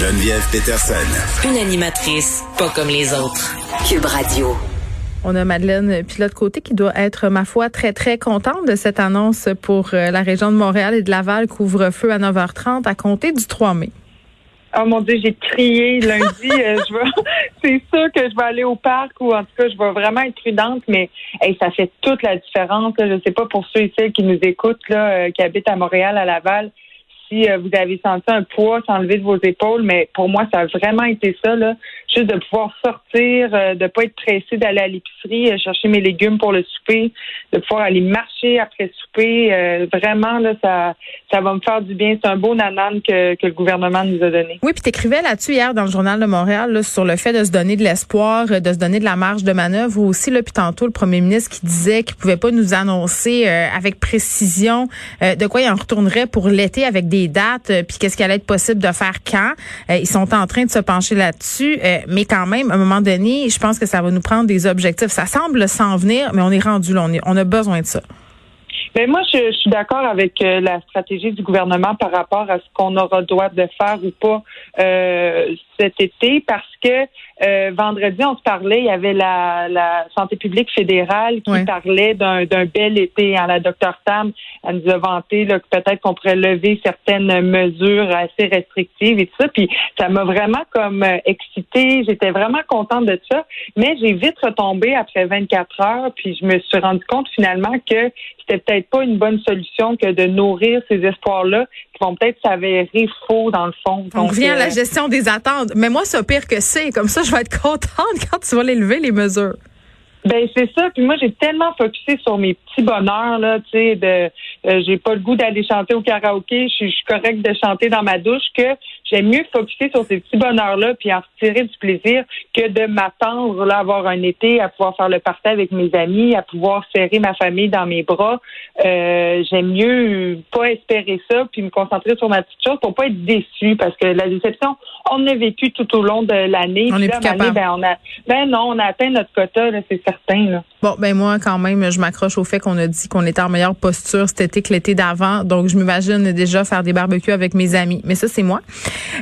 Geneviève Peterson. Une animatrice pas comme les autres. Cube Radio. On a Madeleine Pilote-Côté qui doit être, ma foi, très, très contente de cette annonce pour euh, la région de Montréal et de Laval, couvre-feu à 9h30 à compter du 3 mai. Oh mon Dieu, j'ai crié lundi. euh, je vais, c'est sûr que je vais aller au parc ou en tout cas, je vais vraiment être prudente, mais hey, ça fait toute la différence. là. Je sais pas pour ceux et celles qui nous écoutent, là, euh, qui habitent à Montréal, à Laval, euh, vous avez senti un poids s'enlever de vos épaules, mais pour moi, ça a vraiment été ça, là. Juste de pouvoir sortir, euh, de pas être pressé d'aller à l'épicerie, euh, chercher mes légumes pour le souper, de pouvoir aller marcher après souper. Vraiment, là, ça, ça va me faire du bien. C'est un beau nanan que, que le gouvernement nous a donné. Oui, puis t'écrivais là-dessus hier dans le journal de Montréal sur le fait de se donner de l'espoir, de se donner de la marge de manœuvre aussi. Là, puis tantôt, le premier ministre qui disait qu'il pouvait pas nous annoncer avec précision de quoi il en retournerait pour l'été avec des dates, euh, puis qu'est-ce qui allait être possible de faire quand. Euh, ils sont en train de se pencher là-dessus, euh, mais quand même, à un moment donné, je pense que ça va nous prendre des objectifs. Ça semble s'en venir, mais on est rendu là. On, est- on a besoin de ça. Mais moi, je, suis d'accord avec la stratégie du gouvernement par rapport à ce qu'on aura droit de faire ou pas cet été, parce que euh, vendredi, on se parlait, il y avait la, la santé publique fédérale qui Ouais. parlait d'un d'un bel été. Hein, la docteur Tam, elle nous a vanté là, que peut-être qu'on pourrait lever certaines mesures assez restrictives et tout ça. Puis ça m'a vraiment comme euh, excitée. J'étais vraiment contente de ça. Mais j'ai vite retombé après 24 heures, puis je me suis rendu compte finalement que c'était peut-être pas une bonne solution que de nourrir ces espoirs-là vont peut-être s'avérer faux dans le fond. On revient à la euh, gestion des attentes. Mais moi, c'est pire que c'est. Comme ça, je vais être contente quand tu vas les lever, les mesures. Ben c'est ça. Puis moi j'ai tellement focusé sur mes petits bonheurs là, tu sais, de euh, j'ai pas le goût d'aller chanter au karaoké, je suis correcte de chanter dans ma douche que j'aime mieux focuser sur ces petits bonheurs là puis en retirer du plaisir que de m'attendre là à avoir un été, à pouvoir faire le partage avec mes amis, à pouvoir serrer ma famille dans mes bras. Euh, j'aime mieux pas espérer ça puis me concentrer sur ma petite chose pour pas être déçue parce que la déception on a vécu tout au long de l'année. On Puis est plus capable. Ben, on a, ben non, on a atteint notre quota, là, c'est certain. Là. Bon, ben moi, quand même, je m'accroche au fait qu'on a dit qu'on était en meilleure posture cet été que l'été d'avant. Donc, je m'imagine déjà faire des barbecues avec mes amis. Mais ça, c'est moi.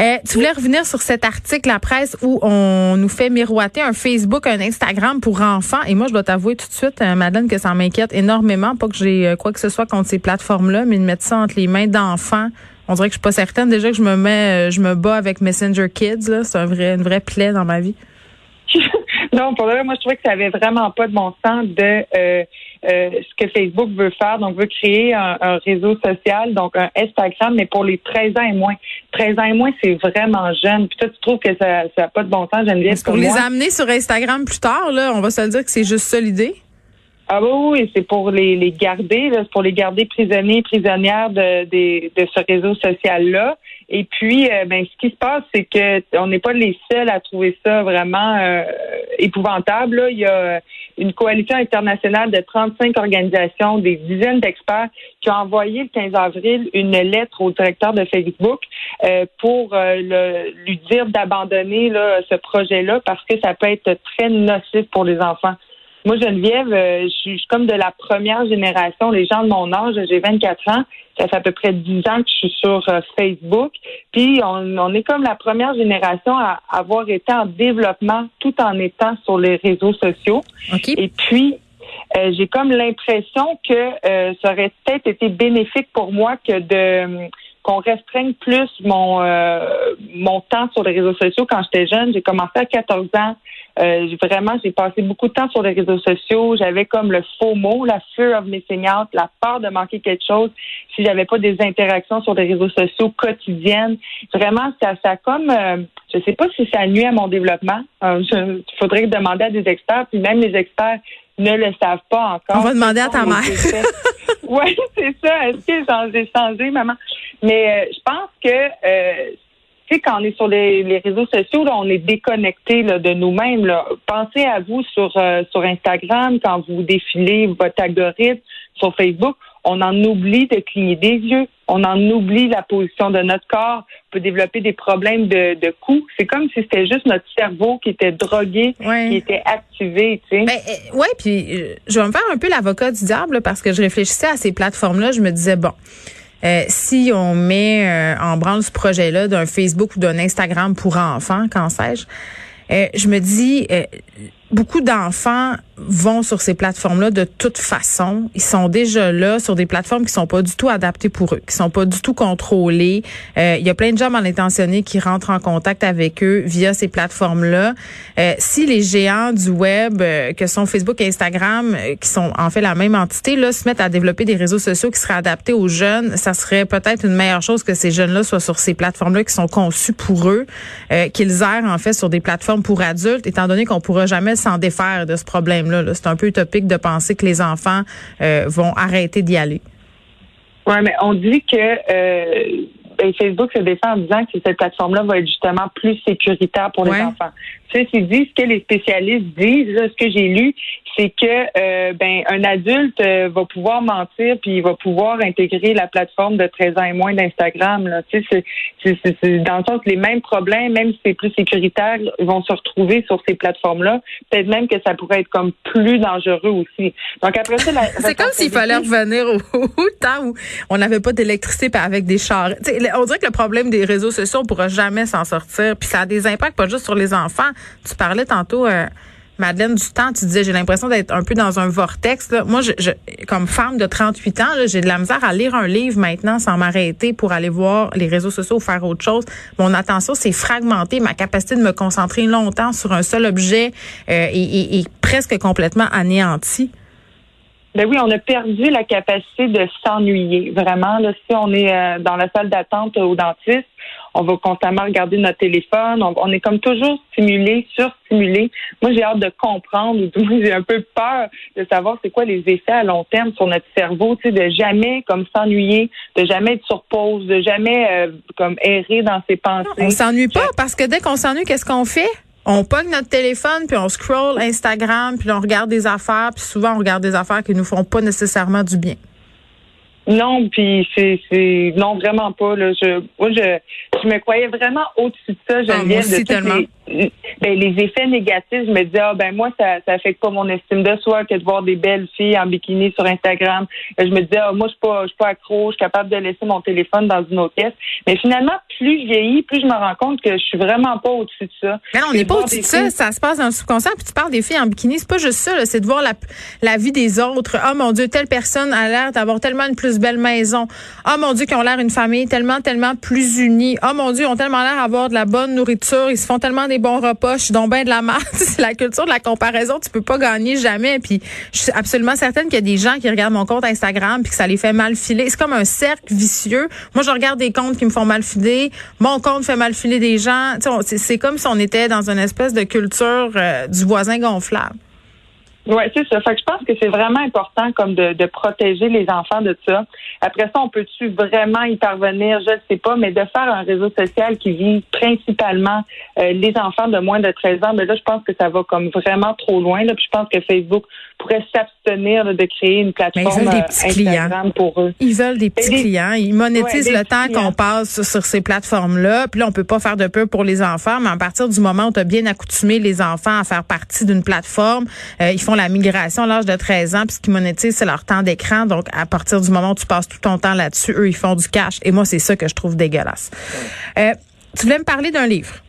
Euh, tu voulais revenir sur cet article, la presse, où on nous fait miroiter un Facebook, un Instagram pour enfants. Et moi, je dois t'avouer tout de suite, euh, Madeleine, que ça m'inquiète énormément. Pas que j'ai euh, quoi que ce soit contre ces plateformes-là, mais de mettre ça entre les mains d'enfants. On dirait que je suis pas certaine. Déjà que je me mets, je me bats avec Messenger Kids. C'est un vrai, une vraie plaie dans ma vie. non, pour le moi, je trouvais que ça avait vraiment pas de bon sens de euh, ce que Facebook veut faire. Donc, veut créer un, un réseau social, donc un Instagram, mais pour les 13 ans et moins. 13 ans et moins, c'est vraiment jeune. Puis toi, tu trouves que ça n'a pas de bon sens, Geneviève, pour les amener sur Instagram plus tard, là. On va se le dire que c'est juste ça l'idée? Ah oui, oui, c'est pour les, les garder, là, pour les garder prisonniers, prisonnières de, de, de ce réseau social-là. Et puis, euh, ben, ce qui se passe, c'est que on n'est pas les seuls à trouver ça vraiment euh, épouvantable. Là. Il y a une coalition internationale de 35 organisations, des dizaines d'experts qui ont envoyé le 15 avril une lettre au directeur de Facebook euh, pour euh, le, lui dire d'abandonner ce projet-là parce que ça peut être très nocif pour les enfants. Moi, Geneviève, euh, je suis je suis comme de la première génération, les gens de mon âge, j'ai 24 ans, ça fait à peu près 10 ans que je suis sur euh, Facebook, puis on, on est comme la première génération à avoir été en développement tout en étant sur les réseaux sociaux. OK? Et puis, euh, j'ai comme l'impression que euh, ça aurait peut-être été bénéfique pour moi que de qu'on restreigne plus mon euh, mon temps sur les réseaux sociaux quand j'étais jeune. J'ai commencé à 14 ans. Euh, j'ai- vraiment, j'ai passé beaucoup de temps sur les réseaux sociaux. J'avais comme le faux mot, la fear of missing out, la peur de manquer quelque chose si j'avais pas des interactions sur les réseaux sociaux quotidiennes. Vraiment, ça, ça comme, euh, je sais pas si ça nuit à mon développement. Euh, Il faudrait demander à des experts, puis même les experts ne le savent pas encore. On va demander à ta mère. Oui, c'est ça. Est-ce que j'en ai changé, maman? Mais euh, je pense que, euh, sais, quand on est sur les, les réseaux sociaux, là, on est déconnecté là, de nous-mêmes. Pensez à vous sur, euh, sur Instagram, quand vous défilez votre algorithme sur Facebook, on en oublie de cligner des yeux. On en oublie la position de notre corps. On peut développer des problèmes de, de cou. C'est comme si c'était juste notre cerveau qui était drogué, Ouais. qui était activé, tu sais. Ben, euh, ouais, puis euh, je vais me faire un peu l'avocat du diable là, parce que je réfléchissais à ces plateformes-là. Je me disais, bon, si on met en branle ce projet-là d'un Facebook ou d'un Instagram pour enfants, qu'en sais-je, je me dis, beaucoup d'enfants vont sur ces plateformes-là de toute façon. Ils sont déjà là sur des plateformes qui sont pas du tout adaptées pour eux, qui sont pas du tout contrôlées. Euh, il y a plein de gens mal intentionnés qui rentrent en contact avec eux via ces plateformes-là. Euh, si les géants du web, euh, que sont Facebook et Instagram, qui sont en fait la même entité, là, se mettent à développer des réseaux sociaux qui seraient adaptés aux jeunes, ça serait peut-être une meilleure chose que ces jeunes-là soient sur ces plateformes-là qui sont conçues pour eux, qu'ils errent en fait sur des plateformes pour adultes, étant donné qu'on pourra jamais s'en défaire de ce c'est un peu utopique de penser que les enfants euh, vont arrêter d'y aller. Oui, mais on dit que euh, ben, Facebook se défend en disant que cette plateforme-là va être justement plus sécuritaire pour les enfants. Ceci dit, ce que les spécialistes disent, ce que j'ai lu, c'est que euh, ben un adulte euh, va pouvoir mentir puis il va pouvoir intégrer la plateforme de 13 ans et moins d'Instagram. Là. Tu sais, c'est, c'est, dans le sens que les mêmes problèmes, même si c'est plus sécuritaire, vont se retrouver sur ces plateformes-là. Peut-être même que ça pourrait être comme plus dangereux aussi. Donc après ça, c'est comme s'il fallait revenir au, temps où on n'avait pas d'électricité avec des chars. on dirait que le problème des réseaux sociaux, on pourra jamais s'en sortir. Puis ça a des impacts pas juste sur les enfants. Tu parlais tantôt. Euh, Madeleine du temps, tu disais, j'ai l'impression d'être un peu dans un vortex. Moi, je, comme femme de 38 ans, j'ai de la misère à lire un livre maintenant sans m'arrêter pour aller voir les réseaux sociaux ou faire autre chose. Mon attention s'est fragmentée. Ma capacité de me concentrer longtemps sur un seul objet euh, est, presque complètement anéantie. Ben oui, on a perdu la capacité de s'ennuyer. Vraiment, là, si on est euh, dans la salle d'attente au dentiste, on va constamment regarder notre téléphone. On, est comme toujours stimulé, surstimulé. Moi, j'ai hâte de comprendre, ou du moins j'ai un peu peur de savoir c'est quoi les effets à long terme sur notre cerveau, tu sais, de jamais comme s'ennuyer, de jamais être sur pause, de jamais euh, comme errer dans ses pensées. on s'ennuie pas parce que dès qu'on s'ennuie, qu'est-ce qu'on fait? On pogne notre téléphone, puis on scroll Instagram, puis on regarde des affaires, puis souvent on regarde des affaires qui nous font pas nécessairement du bien. Non, puis c'est c'est non vraiment pas là. Je moi je je me croyais vraiment au-dessus de ça. Je ah, de tellement. Les, ben, les effets négatifs. Je me disais ah ben moi ça ça affecte pas mon estime de soi que de voir des belles filles en bikini sur Instagram. Je me disais ah, moi je suis pas je suis pas accro, je suis capable de laisser mon téléphone dans une autre pièce. Mais finalement plus je vieillis, plus je me rends compte que je suis vraiment pas au-dessus de ça. Mais non, on n'est pas au-dessus de ça. Ça se passe dans le subconscient. Puis tu parles des filles en bikini, c'est pas juste ça. C'est de voir la la vie des autres. Ah mon Dieu, telle personne a l'air d'avoir tellement une plus belle maison. Oh mon Dieu, qu'ils ont l'air une famille tellement, tellement plus unie. Oh mon Dieu, ils ont tellement l'air d'avoir de la bonne nourriture. Ils se font tellement des bons repas. Je suis donc bien de la merde. C'est la culture de la comparaison. Tu peux pas gagner jamais. Puis je suis absolument certaine qu'il y a des gens qui regardent mon compte Instagram puis que ça les fait mal filer. C'est comme un cercle vicieux. Moi, je regarde des comptes qui me font mal filer. Mon compte fait mal filer des gens. C'est comme si on était dans une espèce de culture euh, du voisin gonflable. Oui, c'est ça. Fait que je pense que c'est vraiment important comme de, de, protéger les enfants de ça. Après ça, on peut-tu vraiment y parvenir? Je ne sais pas, mais de faire un réseau social qui vise principalement euh, les enfants de moins de 13 ans, mais là, je pense que ça va comme vraiment trop loin. Là. Puis je pense que Facebook pourrait s'abstenir de créer une plateforme des petits clients. pour eux. Ils veulent des petits clients. Ils monétisent le temps qu'on passe sur, ces plateformes-là. Puis là, on peut pas faire de peu pour les enfants, mais à partir du moment où tu as bien accoutumé les enfants à faire partie d'une plateforme, euh, ils font la migration à l'âge de 13 ans, puis ce monétisent, c'est leur temps d'écran. Donc, à partir du moment où tu passes tout ton temps là-dessus, eux, ils font du cash. Et moi, c'est ça que je trouve dégueulasse. Euh, tu voulais me parler d'un livre.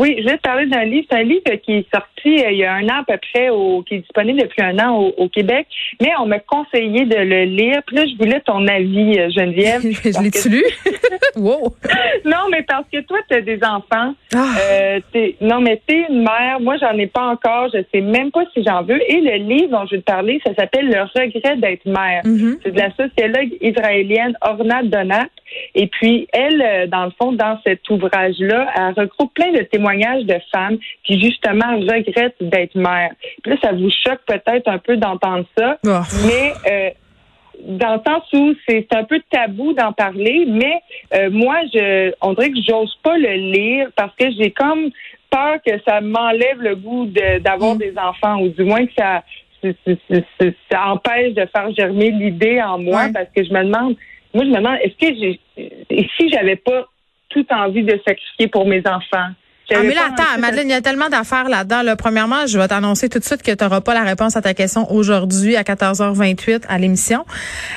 Oui, je vais te parler d'un livre. C'est un livre qui est sorti euh, il y a un an à peu près, au, qui est disponible depuis un an au, Québec, mais on m'a conseillé de le lire. Puis là, je voulais ton avis, euh, Geneviève. je l'ai-tu lu? wow! Non, mais parce que toi, tu as des enfants. Ah. Euh, non, mais tu es une mère. Moi, j'en ai pas encore. Je sais même pas si j'en veux. Et le livre dont je vais te parler, ça s'appelle Le regret d'être mère. Mm-hmm. C'est de la sociologue israélienne Orna Donat. Et puis, elle, euh, dans le fond, dans cet ouvrage-là, elle regroupe plein de témoignages de femmes qui, justement, regrettent d'être mères. Puis là, ça vous choque peut-être un peu d'entendre ça, oh. mais... Euh, dans le sens où c'est un peu tabou d'en parler, mais euh, moi, je, on dirait que j'ose pas le lire parce que j'ai comme peur que ça m'enlève le goût d'avoir mm. des enfants, ou du moins que ça, ça empêche de faire germer l'idée en moi, parce que je me demande, moi, je me demande, est-ce que j'ai, si j'avais pas toute envie de sacrifier pour mes enfants, ah, mais là, attends, Madeleine, il y a tellement d'affaires là-dedans. Là. Premièrement, je vais t'annoncer tout de suite que tu n'auras pas la réponse à ta question aujourd'hui à 14h28 à l'émission.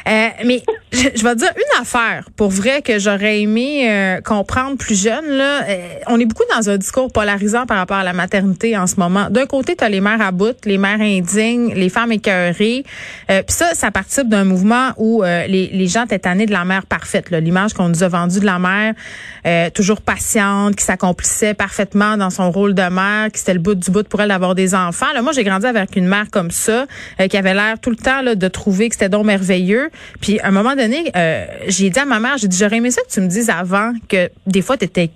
Euh, mais je, vais dire une affaire pour vrai que j'aurais aimé euh, comprendre plus jeune. Là, euh, on est beaucoup dans un discours polarisant par rapport à la maternité en ce moment. D'un côté, tu as les mères à bout, les mères indignes, les femmes écœurées. Euh, Puis ça, ça participe d'un mouvement où euh, les, les gens étaient tannés de la mère parfaite. L'image qu'on nous a vendue de la mère toujours patiente, qui s'accomplissait parfaitement dans son rôle de mère, qui c'était le bout du bout pour elle d'avoir des enfants. Là, moi, j'ai grandi avec une mère comme ça, qui avait l'air tout le temps là, de trouver que c'était donc merveilleux. Puis un moment donné, euh, j'ai dit à ma mère, j'ai dit, j'aurais aimé ça que tu me dises avant que des fois, tu étais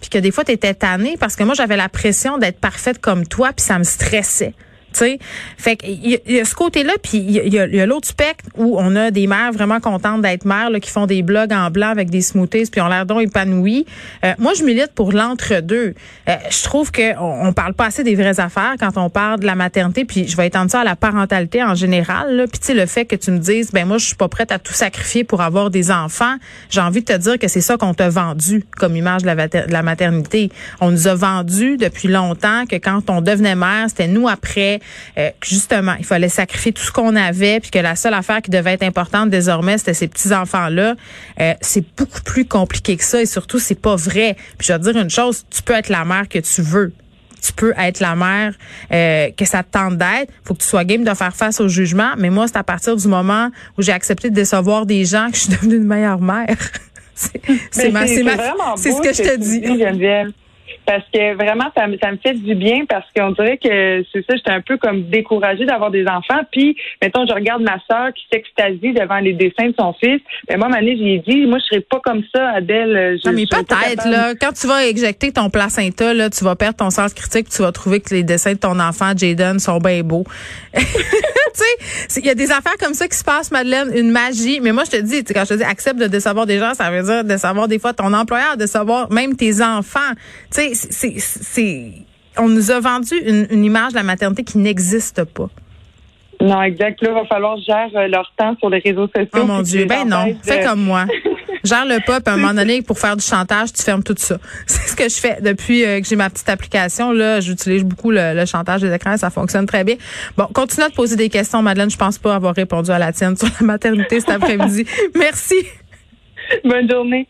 puis que des fois, tu étais tannée, parce que moi, j'avais la pression d'être parfaite comme toi, puis ça me stressait sais. Fait qu'il y, a ce côté-là, puis il y a, l'autre spectre où on a des mères vraiment contentes d'être mères, là, qui font des blogs en blanc avec des smoothies, puis ont l'air donc épanouies. Euh, moi, je milite pour l'entre-deux. Euh, je trouve que on, parle pas assez des vraies affaires quand on parle de la maternité, puis je vais étendre ça à la parentalité en général. Là. Puis tu le fait que tu me dises, ben moi, je suis pas prête à tout sacrifier pour avoir des enfants, j'ai envie de te dire que c'est ça qu'on t'a vendu comme image de la, de la maternité. On nous a vendu depuis longtemps que quand on devenait mère, c'était nous après euh, justement, il fallait sacrifier tout ce qu'on avait, puis que la seule affaire qui devait être importante désormais, c'était ces petits enfants-là. Euh, c'est beaucoup plus compliqué que ça, et surtout, c'est pas vrai. Puis je vais te dire une chose, tu peux être la mère que tu veux tu peux être la mère euh, que ça te tente d'être. faut que tu sois game de faire face au jugement. Mais moi, c'est à partir du moment où j'ai accepté de décevoir des gens que je suis devenue une meilleure mère. c'est c'est ce que je te dis. Geneviève parce que vraiment ça me ça me fait du bien parce qu'on dirait que c'est ça j'étais un peu comme découragée d'avoir des enfants. Puis mettons je regarde ma sœur qui s'extasie devant les dessins de son fils. Mais moi Mané j'ai dit moi je serais pas comme ça Adèle. Je, non mais peut-être là. Quand tu vas éjecter ton placenta là tu vas perdre ton sens critique tu vas trouver que les dessins de ton enfant Jaden sont bien beaux. Tu sais il y a des affaires comme ça qui se passent Madeleine une magie. Mais moi je te dis quand je te dis accepte de décevoir des gens ça veut dire de savoir des fois ton employeur de savoir même tes enfants. Tu sais c'est, on nous a vendu une, image de la maternité qui n'existe pas. Non, exact. Là, il va falloir gérer euh, leur temps sur les réseaux sociaux. Oh mon Dieu. Ben non. Fais comme moi. Gère le pop. À un moment donné, pour faire du chantage, tu fermes tout ça. C'est ce que je fais depuis euh, que j'ai ma petite application. Là, j'utilise beaucoup le, chantage des écrans. Ça fonctionne très bien. Bon, continue de poser des questions, Madeleine. Je pense pas avoir répondu à la tienne sur la maternité cet après-midi. Merci. Bonne journée.